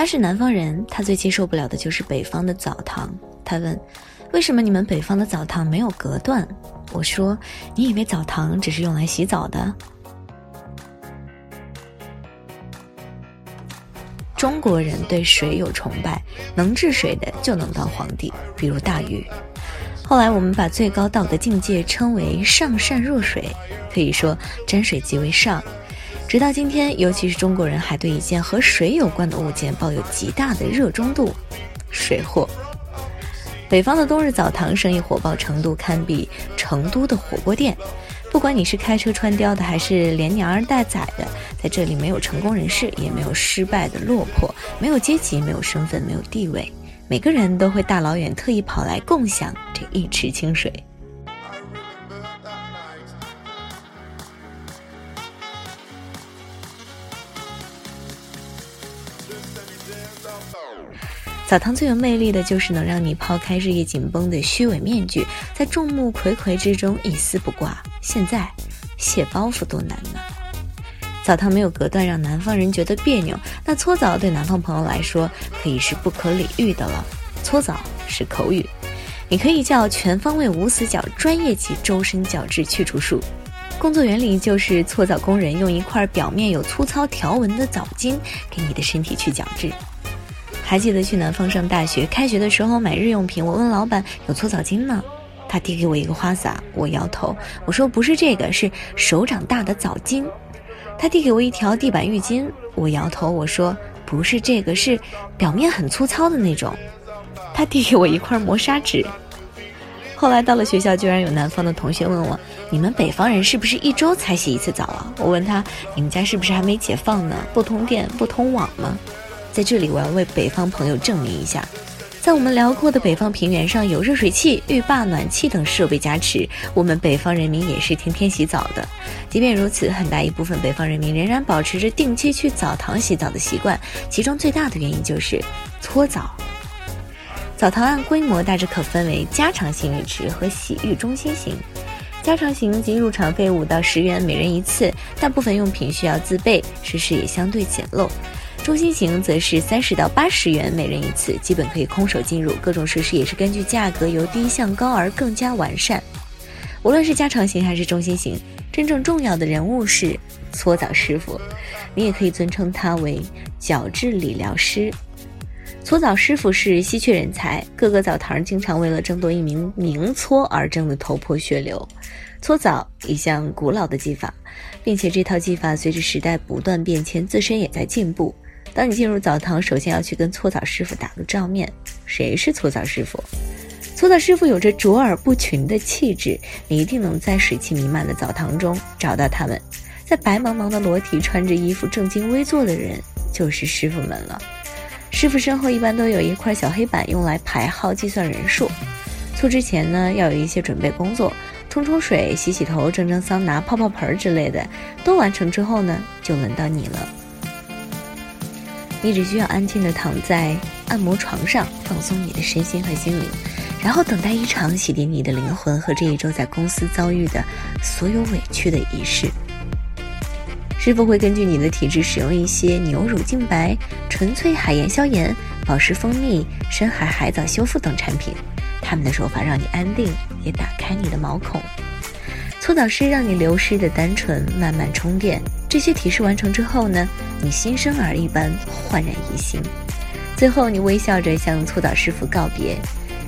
他是南方人，他最接受不了的就是北方的澡堂。他问：“为什么你们北方的澡堂没有隔断？”我说：“你以为澡堂只是用来洗澡的？”中国人对水有崇拜，能治水的就能当皇帝，比如大禹。后来我们把最高道德境界称为上善若水，可以说沾水即为上。直到今天，尤其是中国人还对一件和水有关的物件抱有极大的热衷度——水货。北方的冬日澡堂生意火爆程度堪比成都的火锅店。不管你是开车穿貂的，还是连娘儿带崽的，在这里没有成功人士，也没有失败的落魄，没有阶级，没有身份，没有地位。每个人都会大老远特意跑来共享这一池清水。澡堂最有魅力的就是能让你抛开日夜紧绷的虚伪面具，在众目睽睽之中一丝不挂。现在卸包袱多难呢？澡堂没有隔断，让南方人觉得别扭。那搓澡对南方朋友来说可以是不可理喻的了。搓澡是口语，你可以叫全方位无死角、专业级周身角质去除术。工作原理就是搓澡工人用一块表面有粗糙条纹的澡巾给你的身体去角质。还记得去南方上大学，开学的时候买日用品，我问老板有搓澡巾吗？他递给我一个花洒，我摇头，我说不是这个，是手掌大的澡巾。他递给我一条地板浴巾，我摇头，我说不是这个，是表面很粗糙的那种。他递给我一块磨砂纸。后来到了学校，居然有南方的同学问我：“你们北方人是不是一周才洗一次澡啊？”我问他：“你们家是不是还没解放呢？不通电不通网吗？”在这里，我要为北方朋友证明一下。在我们辽阔的北方平原上，有热水器、浴霸、暖气等设备加持，我们北方人民也是天天洗澡的。即便如此，很大一部分北方人民仍然保持着定期去澡堂洗澡的习惯，其中最大的原因就是搓澡。澡堂按规模大致可分为加长型浴池和洗浴中心型。加长型即入场费五到十元每人一次，大部分用品需要自备，设施也相对简陋。中心型则是三十到八十元每人一次，基本可以空手进入。各种设施也是根据价格由低向高而更加完善。无论是加长型还是中心型，真正重要的人物是搓澡师傅，你也可以尊称他为角质理疗师。搓澡师傅是稀缺人才，各个澡堂经常为了争夺一名名搓而争得头破血流。搓澡一项古老的技法，并且这套技法随着时代不断变迁，自身也在进步。当你进入澡堂，首先要去跟搓澡师傅打个照面。谁是搓澡师傅？搓澡师傅有着卓尔不群的气质，你一定能在水汽弥漫的澡堂中找到他们。在白茫茫的裸体、穿着衣服、正襟危坐的人，就是师傅们了。师傅身后一般都有一块小黑板，用来排号计算人数。搓之前呢，要有一些准备工作，冲冲水、洗洗头、蒸蒸桑拿、泡泡盆之类的，都完成之后呢，就轮到你了。你只需要安静地躺在按摩床上，放松你的身心和心灵，然后等待一场洗涤你的灵魂和这一周在公司遭遇的所有委屈的仪式。师傅会根据你的体质使用一些牛乳净白、纯粹海盐消炎、宝石蜂蜜、深海海藻修复等产品，他们的手法让你安定，也打开你的毛孔。搓澡师让你流失的单纯慢慢充电。这些提示完成之后呢，你新生儿一般焕然一新。最后，你微笑着向搓澡师傅告别，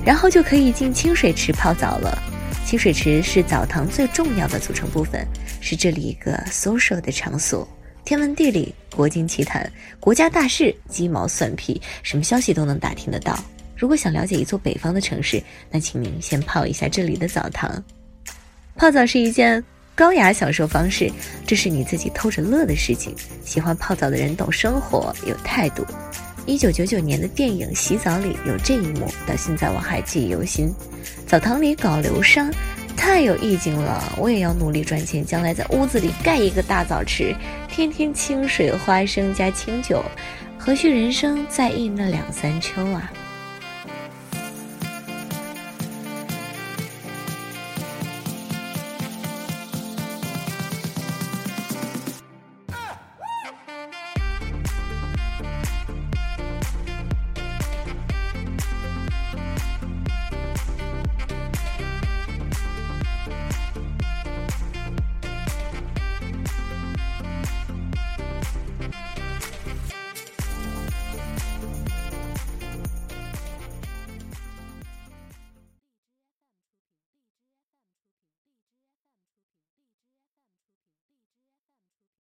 然后就可以进清水池泡澡了。清水池是澡堂最重要的组成部分，是这里一个 social 的场所。天文地理、国经奇谈、国家大事、鸡毛蒜皮，什么消息都能打听得到。如果想了解一座北方的城市，那请您先泡一下这里的澡堂。泡澡是一件。高雅享受方式，这是你自己偷着乐的事情。喜欢泡澡的人懂生活，有态度。一九九九年的电影《洗澡》里有这一幕，到现在我还记忆犹新。澡堂里搞流沙，太有意境了。我也要努力赚钱，将来在屋子里盖一个大澡池，天天清水、花生加清酒，何须人生在意那两三秋啊？